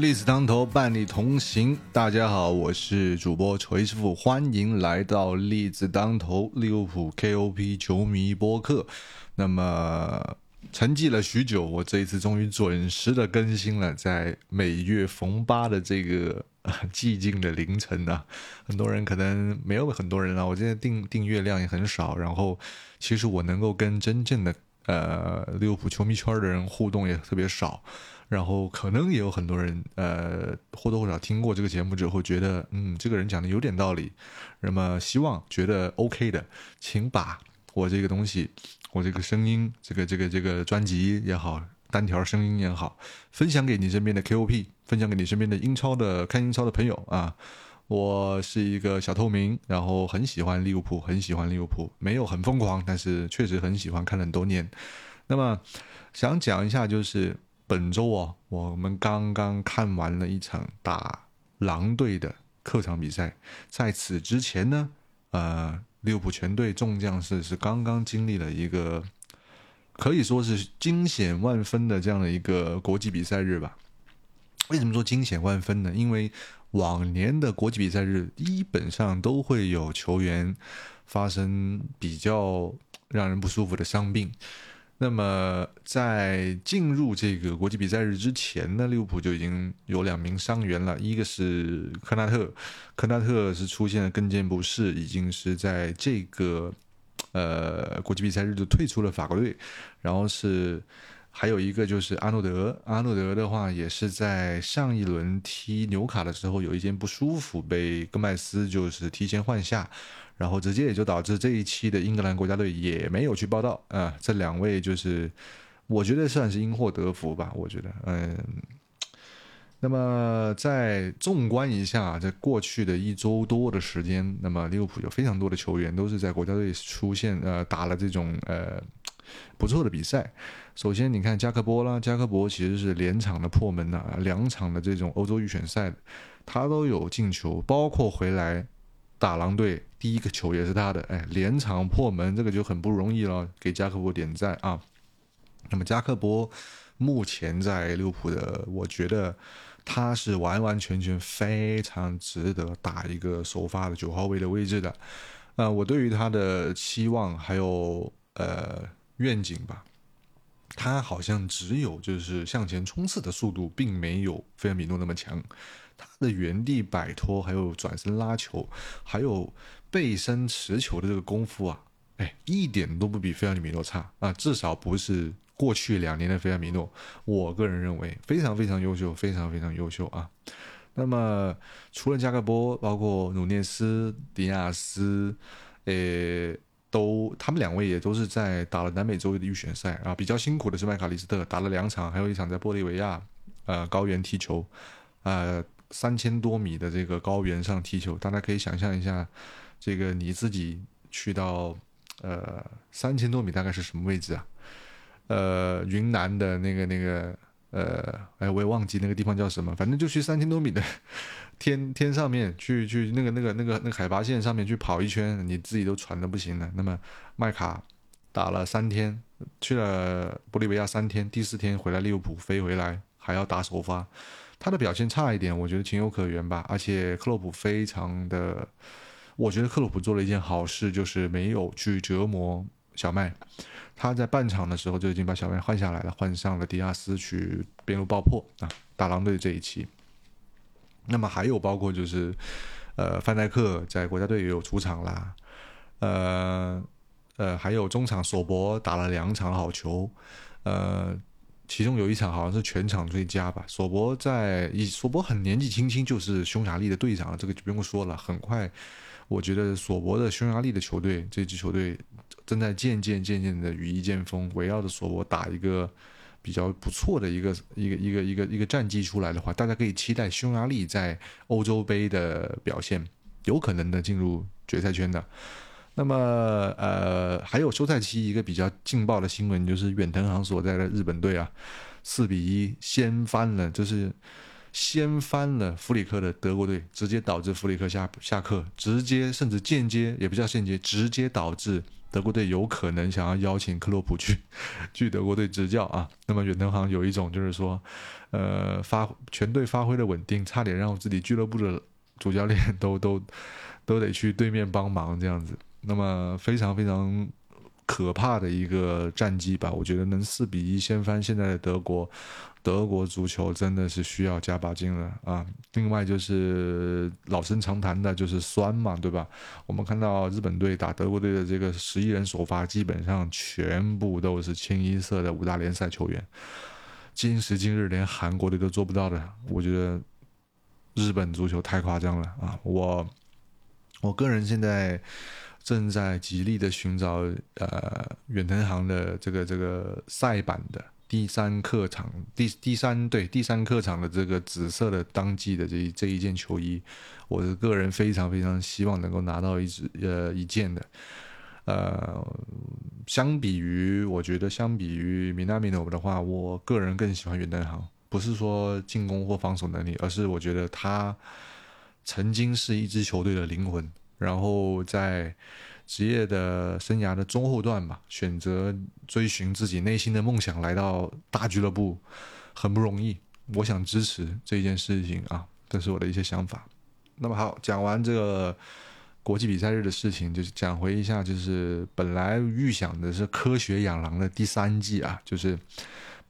利字当头，伴你同行。大家好，我是主播锤师傅，欢迎来到利字当头利物浦 KOP 球迷播客。那么，沉寂了许久，我这一次终于准时的更新了，在每月逢八的这个 寂静的凌晨啊，很多人可能没有很多人啊，我现在订订阅量也很少。然后，其实我能够跟真正的呃利物浦球迷圈的人互动也特别少。然后可能也有很多人，呃，或多或少听过这个节目之后，觉得，嗯，这个人讲的有点道理。那么，希望觉得 OK 的，请把我这个东西，我这个声音，这个这个这个专辑也好，单条声音也好，分享给你身边的 KOP，分享给你身边的英超的看英超的朋友啊。我是一个小透明，然后很喜欢利物浦，很喜欢利物浦，没有很疯狂，但是确实很喜欢，看了很多年。那么，想讲一下就是。本周啊，我们刚刚看完了一场打狼队的客场比赛。在此之前呢，呃，利物浦全队众将士是刚刚经历了一个可以说是惊险万分的这样的一个国际比赛日吧。为什么说惊险万分呢？因为往年的国际比赛日基本上都会有球员发生比较让人不舒服的伤病。那么，在进入这个国际比赛日之前呢，利物浦就已经有两名伤员了。一个是科纳特，科纳特是出现了跟腱不适，已经是在这个呃国际比赛日就退出了法国队。然后是还有一个就是阿诺德，阿诺德的话也是在上一轮踢纽卡的时候有一件不舒服，被戈麦斯就是提前换下。然后直接也就导致这一期的英格兰国家队也没有去报道啊，这两位就是我觉得算是因祸得福吧，我觉得，嗯。那么在纵观一下在过去的一周多的时间，那么利物浦有非常多的球员都是在国家队出现，呃，打了这种呃不错的比赛。首先你看加克波啦，加克波其实是连场的破门呐，两场的这种欧洲预选赛，他都有进球，包括回来。打狼队第一个球也是他的，哎，连场破门，这个就很不容易了，给加克波点赞啊。那么加克波目前在利物浦的，我觉得他是完完全全非常值得打一个首发的九号位的位置的。啊，我对于他的期望还有呃愿景吧，他好像只有就是向前冲刺的速度，并没有费尔米诺那么强。他的原地摆脱，还有转身拉球，还有背身持球的这个功夫啊，哎，一点都不比菲尔米诺差啊，至少不是过去两年的菲尔米诺。我个人认为非常非常优秀，非常非常优秀啊。那么除了加克波，包括努涅斯、迪亚斯，呃，都他们两位也都是在打了南美洲的预选赛啊。比较辛苦的是麦卡利斯特，打了两场，还有一场在玻利维亚呃高原踢球，呃。三千多米的这个高原上踢球，大家可以想象一下，这个你自己去到呃三千多米大概是什么位置啊？呃，云南的那个那个呃，哎，我也忘记那个地方叫什么，反正就去三千多米的 天天上面去去那个那个那个那个海拔线上面去跑一圈，你自己都喘的不行了。那么麦卡打了三天，去了玻利维亚三天，第四天回来利物浦飞回来还要打首发。他的表现差一点，我觉得情有可原吧。而且克洛普非常的，我觉得克洛普做了一件好事，就是没有去折磨小麦。他在半场的时候就已经把小麦换下来了，换上了迪亚斯去边路爆破啊，打狼队这一期。那么还有包括就是，呃，范戴克在国家队也有出场啦，呃呃，还有中场索博打了两场好球，呃。其中有一场好像是全场最佳吧。索博在，索博很年纪轻轻就是匈牙利的队长，这个就不用说了。很快，我觉得索博的匈牙利的球队这支球队正在渐渐渐渐的羽翼渐丰，围绕着索博打一个比较不错的一个一个一个一个一个战绩出来的话，大家可以期待匈牙利在欧洲杯的表现，有可能的进入决赛圈的。那么，呃，还有休赛期一个比较劲爆的新闻，就是远藤航所在的日本队啊，四比一掀翻了，就是掀翻了弗里克的德国队，直接导致弗里克下下课，直接甚至间接也不叫间接，直接导致德国队有可能想要邀请克洛普去去德国队执教啊。那么远藤航有一种就是说，呃，发全队发挥的稳定，差点让自己俱乐部的主教练都都都得去对面帮忙这样子。那么非常非常。可怕的一个战绩吧，我觉得能四比一掀翻现在的德国，德国足球真的是需要加把劲了啊！另外就是老生常谈的，就是酸嘛，对吧？我们看到日本队打德国队的这个十一人首发，基本上全部都是清一色的五大联赛球员，今时今日连韩国队都做不到的，我觉得日本足球太夸张了啊！我我个人现在。正在极力的寻找呃远藤航的这个这个赛版的第三客场第第三对第三客场的这个紫色的当季的这这一件球衣，我的个人非常非常希望能够拿到一支呃一件的，呃，相比于我觉得相比于米纳米诺的话，我个人更喜欢远藤航，不是说进攻或防守能力，而是我觉得他曾经是一支球队的灵魂。然后在职业的生涯的中后段吧，选择追寻自己内心的梦想，来到大俱乐部，很不容易。我想支持这件事情啊，这是我的一些想法。那么好，讲完这个国际比赛日的事情，就是讲回一下，就是本来预想的是科学养狼的第三季啊，就是。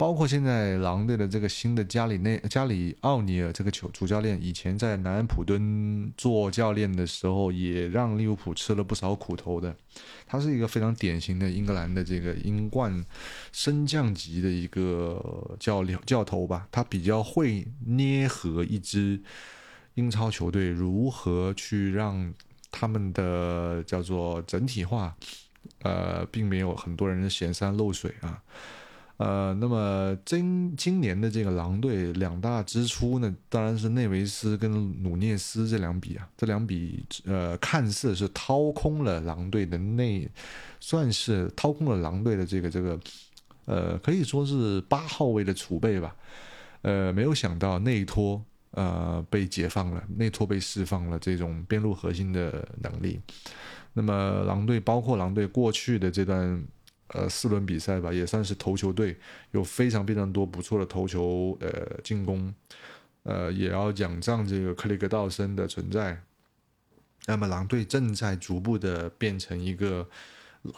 包括现在狼队的这个新的加里内加里奥尼尔这个球主教练，以前在南安普敦做教练的时候，也让利物浦吃了不少苦头的。他是一个非常典型的英格兰的这个英冠升降级的一个教练教头吧。他比较会捏合一支英超球队，如何去让他们的叫做整体化，呃，并没有很多人的显山露水啊。呃，那么今今年的这个狼队两大支出呢，当然是内维斯跟努涅斯这两笔啊，这两笔呃，看似是掏空了狼队的内，算是掏空了狼队的这个这个，呃，可以说是八号位的储备吧。呃，没有想到内托呃被解放了，内托被释放了这种边路核心的能力。那么狼队包括狼队过去的这段。呃，四轮比赛吧，也算是头球队，有非常非常多不错的头球，呃，进攻，呃，也要仰仗这个克里格道森的存在。那么，狼队正在逐步的变成一个，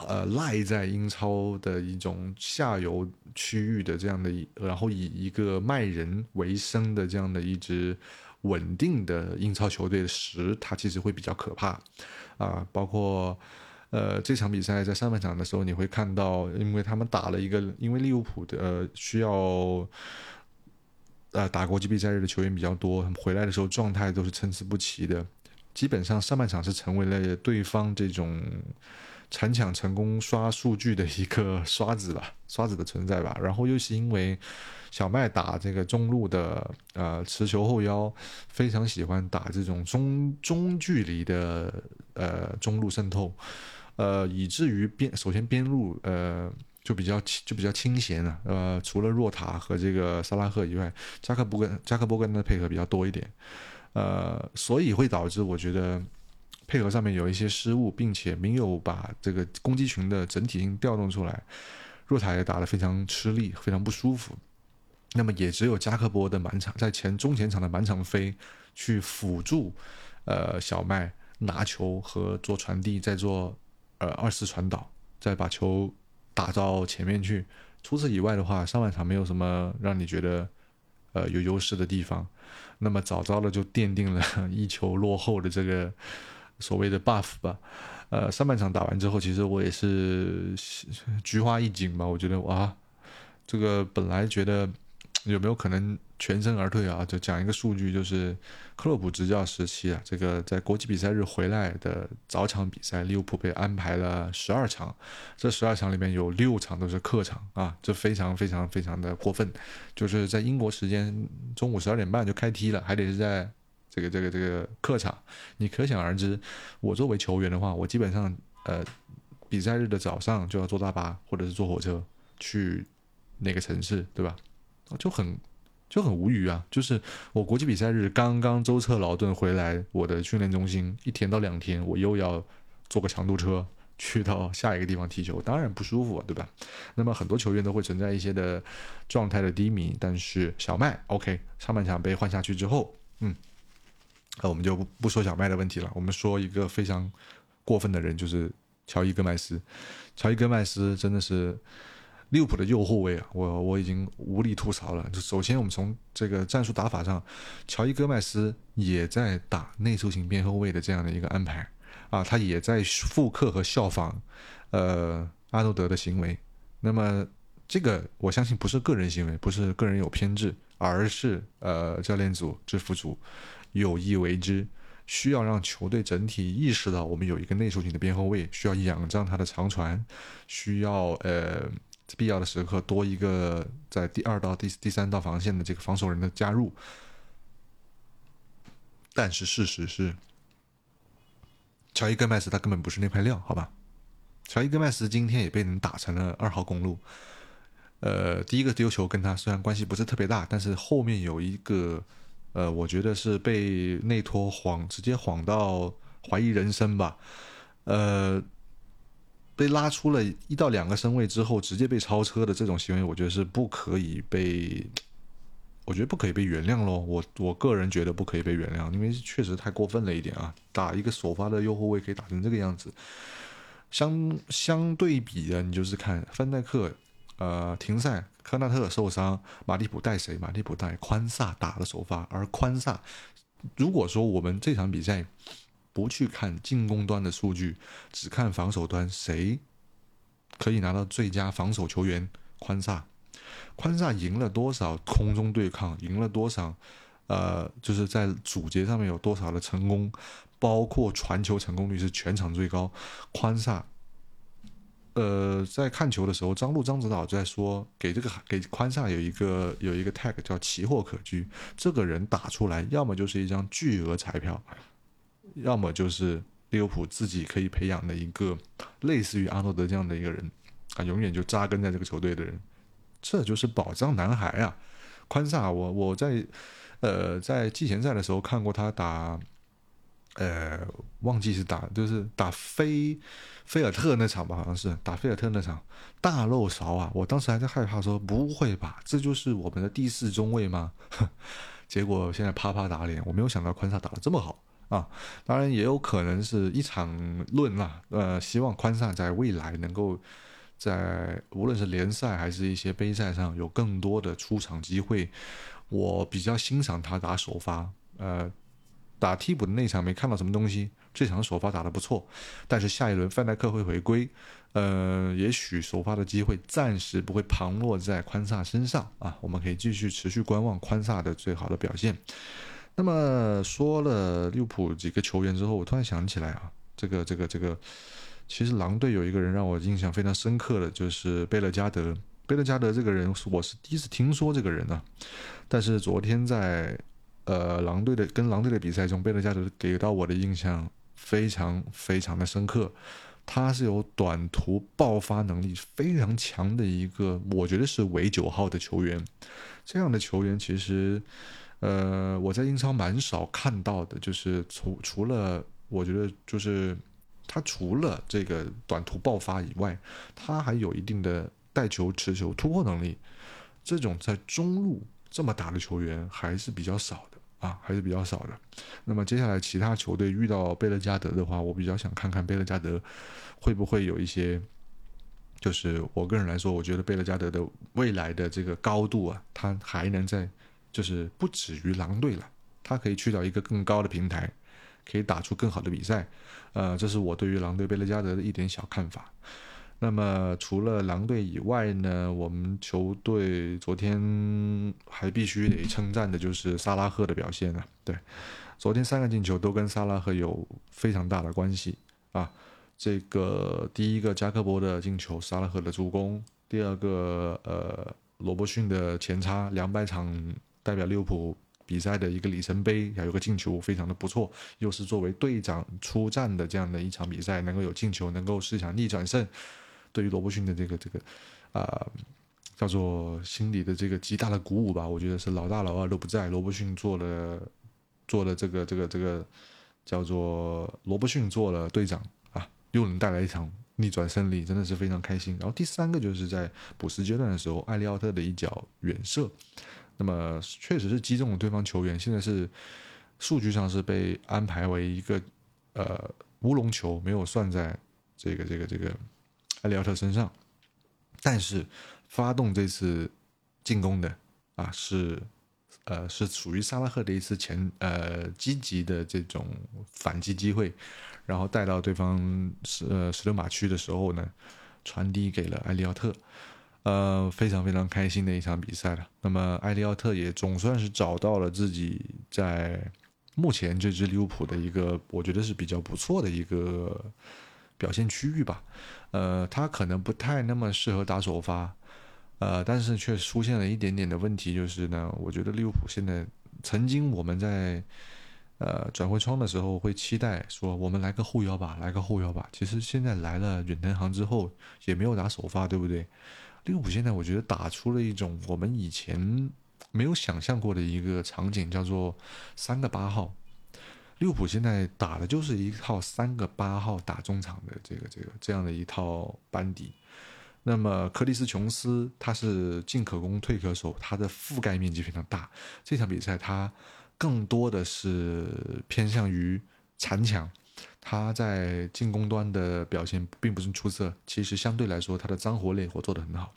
呃，赖在英超的一种下游区域的这样的，然后以一个卖人为生的这样的一支稳定的英超球队时，它其实会比较可怕，啊，包括。呃，这场比赛在上半场的时候，你会看到，因为他们打了一个，因为利物浦的需要，呃，打国际比赛日的球员比较多，回来的时候状态都是参差不齐的，基本上上半场是成为了对方这种残抢成功刷数据的一个刷子吧，刷子的存在吧。然后又是因为小麦打这个中路的呃持球后腰，非常喜欢打这种中中距离的呃中路渗透。呃，以至于边首先边路呃就比较就比较清闲了，呃，除了若塔和这个萨拉赫以外，加克波根加克波根的配合比较多一点，呃，所以会导致我觉得配合上面有一些失误，并且没有把这个攻击群的整体性调动出来，若塔也打得非常吃力，非常不舒服。那么也只有加克波的满场在前中前场的满场飞去辅助，呃，小麦拿球和做传递，再做。呃，二次传导，再把球打到前面去。除此以外的话，上半场没有什么让你觉得呃有优势的地方。那么早早的就奠定了 一球落后的这个所谓的 buff 吧。呃，上半场打完之后，其实我也是 菊花一紧吧。我觉得哇，这个本来觉得。有没有可能全身而退啊？就讲一个数据，就是克洛普执教时期啊，这个在国际比赛日回来的早场比赛，利物浦被安排了十二场，这十二场里面有六场都是客场啊，这非常非常非常的过分。就是在英国时间中午十二点半就开踢了，还得是在这个这个这个客场，你可想而知，我作为球员的话，我基本上呃比赛日的早上就要坐大巴或者是坐火车去那个城市，对吧？就很就很无语啊！就是我国际比赛日刚刚舟车劳顿回来，我的训练中心一天到两天，我又要坐个长途车去到下一个地方踢球，当然不舒服，对吧？那么很多球员都会存在一些的状态的低迷，但是小麦 OK，上半场被换下去之后，嗯，那我们就不不说小麦的问题了，我们说一个非常过分的人，就是乔伊戈麦斯。乔伊戈麦斯真的是。利物浦的右后卫啊，我我已经无力吐槽了。就首先，我们从这个战术打法上，乔伊戈麦斯也在打内收型边后卫的这样的一个安排啊，他也在复刻和效仿呃阿诺德的行为。那么这个我相信不是个人行为，不是个人有偏执，而是呃教练组制服组有意为之，需要让球队整体意识到我们有一个内收型的边后卫，需要仰仗他的长传，需要呃。必要的时刻多一个在第二道、第第三道防线的这个防守人的加入，但是事实是，乔伊戈麦斯他根本不是那块料，好吧？乔伊戈麦斯今天也被人打成了二号公路。呃，第一个丢球跟他虽然关系不是特别大，但是后面有一个，呃，我觉得是被内托晃，直接晃到怀疑人生吧，呃。被拉出了一到两个身位之后，直接被超车的这种行为，我觉得是不可以被，我觉得不可以被原谅喽。我我个人觉得不可以被原谅，因为确实太过分了一点啊！打一个首发的右后卫可以打成这个样子。相相对比的，你就是看范戴克，呃，停赛，科纳特受伤，马蒂普带谁？马蒂普带宽萨打了首发，而宽萨，如果说我们这场比赛。不去看进攻端的数据，只看防守端，谁可以拿到最佳防守球员？宽萨，宽萨赢了多少空中对抗？赢了多少？呃，就是在主节上面有多少的成功？包括传球成功率是全场最高。宽萨，呃，在看球的时候，张路张指导在说，给这个给宽萨有一个有一个 tag 叫奇货可居，这个人打出来，要么就是一张巨额彩票。要么就是利物浦自己可以培养的一个类似于阿诺德这样的一个人啊，永远就扎根在这个球队的人，这就是宝藏男孩啊！宽萨，我我在呃在季前赛的时候看过他打，呃忘记是打就是打菲菲尔特那场吧，好像是打菲尔特那场大漏勺啊！我当时还在害怕说不会吧，这就是我们的第四中卫吗？结果现在啪啪打脸，我没有想到宽萨打的这么好。啊，当然也有可能是一场论啦。呃，希望宽萨在未来能够在无论是联赛还是一些杯赛上有更多的出场机会。我比较欣赏他打首发，呃，打替补的那场没看到什么东西，这场首发打得不错。但是下一轮范戴克会回归，呃，也许首发的机会暂时不会旁落在宽萨身上啊。我们可以继续持续观望宽萨的最好的表现。那么说了利物浦几个球员之后，我突然想起来啊，这个这个这个，其实狼队有一个人让我印象非常深刻的就是贝勒加德。贝勒加德这个人，我是第一次听说这个人啊。但是昨天在呃狼队的跟狼队的比赛中，贝勒加德给到我的印象非常非常的深刻。他是有短途爆发能力非常强的一个，我觉得是伪九号的球员。这样的球员其实。呃，我在英超蛮少看到的，就是除除了我觉得就是他除了这个短途爆发以外，他还有一定的带球、持球、突破能力。这种在中路这么打的球员还是比较少的啊，还是比较少的。那么接下来其他球队遇到贝勒加德的话，我比较想看看贝勒加德会不会有一些，就是我个人来说，我觉得贝勒加德的未来的这个高度啊，他还能在。就是不止于狼队了，他可以去到一个更高的平台，可以打出更好的比赛。呃，这是我对于狼队贝勒加德的一点小看法。那么除了狼队以外呢，我们球队昨天还必须得称赞的就是萨拉赫的表现了。对，昨天三个进球都跟萨拉赫有非常大的关系啊。这个第一个加克伯的进球，萨拉赫的助攻；第二个呃罗伯逊的前插，两百场。代表利物浦比赛的一个里程碑，还有个进球，非常的不错。又是作为队长出战的这样的一场比赛，能够有进球，能够四强逆转胜，对于罗伯逊的这个这个啊叫做心里的这个极大的鼓舞吧。我觉得是老大老二都不在，罗伯逊做了做了这个这个这个叫做罗伯逊做了队长啊，又能带来一场逆转胜利，真的是非常开心。然后第三个就是在补时阶段的时候，艾利奥特的一脚远射，那么确实是击中了对方球员，现在是数据上是被安排为一个呃乌龙球，没有算在这个这个这个艾利奥特身上。但是发动这次进攻的啊是呃是属于萨拉赫的一次前呃积极的这种反击机会，然后带到对方十呃十六码区的时候呢，传递给了埃利奥特，呃非常非常开心的一场比赛了。那么埃利奥特也总算是找到了自己在目前这支利物浦的一个我觉得是比较不错的一个表现区域吧。呃，他可能不太那么适合打首发，呃，但是却出现了一点点的问题，就是呢，我觉得利物浦现在曾经我们在呃转会窗的时候会期待说我们来个后腰吧，来个后腰吧。其实现在来了远藤航之后也没有打首发，对不对？利物浦现在我觉得打出了一种我们以前没有想象过的一个场景，叫做三个八号。利物浦现在打的就是一套三个八号打中场的这个这个这样的一套班底。那么克里斯琼斯他是进可攻退可守，他的覆盖面积非常大。这场比赛他更多的是偏向于残抢，他在进攻端的表现并不是出色。其实相对来说，他的脏活累活做得很好。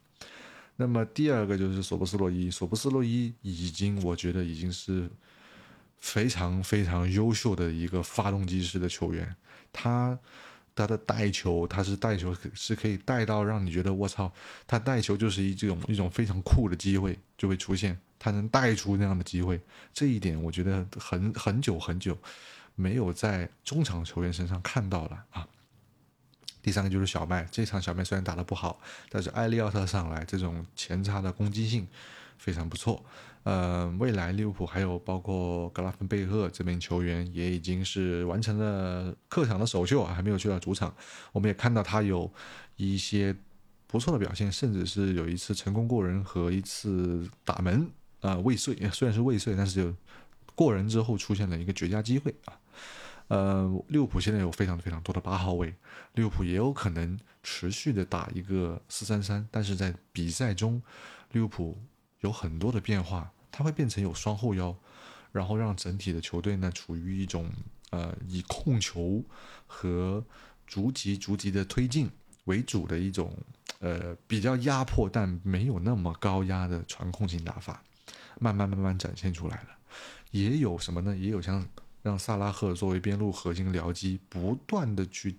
那么第二个就是索布斯洛伊，索布斯洛伊已经我觉得已经是。非常非常优秀的一个发动机式的球员，他他的带球，他是带球是可以带到让你觉得我操，他带球就是一这种一种非常酷的机会就会出现，他能带出那样的机会，这一点我觉得很很久很久没有在中场球员身上看到了啊。第三个就是小麦，这场小麦虽然打得不好，但是埃利奥特上来这种前插的攻击性非常不错。呃，未来利物浦还有包括格拉芬贝赫这名球员也已经是完成了客场的首秀啊，还没有去到主场。我们也看到他有一些不错的表现，甚至是有一次成功过人和一次打门啊未遂，虽然是未遂，但是就过人之后出现了一个绝佳机会啊。呃，利物浦现在有非常非常多的八号位，利物浦也有可能持续的打一个四三三，但是在比赛中，利物浦有很多的变化。它会变成有双后腰，然后让整体的球队呢处于一种呃以控球和逐级逐级的推进为主的一种呃比较压迫但没有那么高压的传控型打法，慢慢慢慢展现出来了。也有什么呢？也有像让萨拉赫作为边路核心僚机，不断的去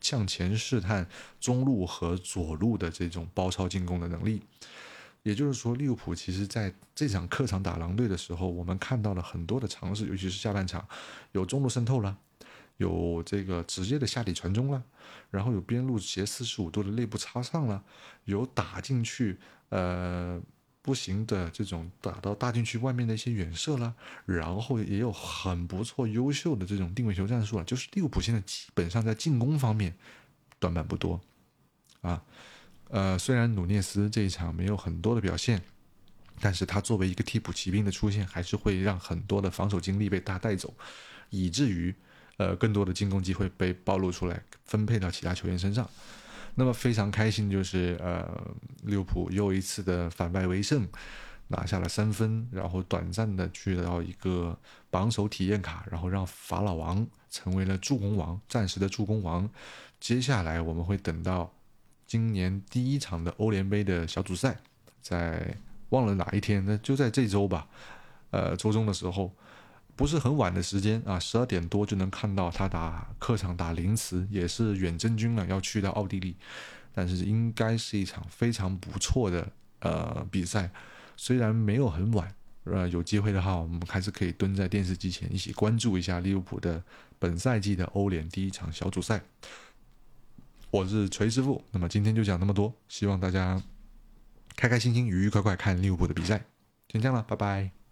向前试探中路和左路的这种包抄进攻的能力。也就是说，利物浦其实在这场客场打狼队的时候，我们看到了很多的尝试，尤其是下半场，有中路渗透了，有这个直接的下底传中了，然后有边路斜四十五度的内部插上了，有打进去，呃，不行的这种打到大禁区外面的一些远射啦，然后也有很不错、优秀的这种定位球战术了。就是利物浦现在基本上在进攻方面短板不多，啊。呃，虽然努涅斯这一场没有很多的表现，但是他作为一个替补骑兵的出现，还是会让很多的防守精力被他带走，以至于呃更多的进攻机会被暴露出来，分配到其他球员身上。那么非常开心就是呃利物浦又一次的反败为胜，拿下了三分，然后短暂的去到一个榜首体验卡，然后让法老王成为了助攻王，暂时的助攻王。接下来我们会等到。今年第一场的欧联杯的小组赛，在忘了哪一天，那就在这周吧。呃，周中的时候，不是很晚的时间啊，十二点多就能看到他打客场打林茨，也是远征军了，要去到奥地利。但是应该是一场非常不错的呃比赛，虽然没有很晚，呃，有机会的话，我们还是可以蹲在电视机前一起关注一下利物浦的本赛季的欧联第一场小组赛。我是锤师傅，那么今天就讲那么多，希望大家开开心心、愉愉快快看利物浦的比赛。先这样了，拜拜。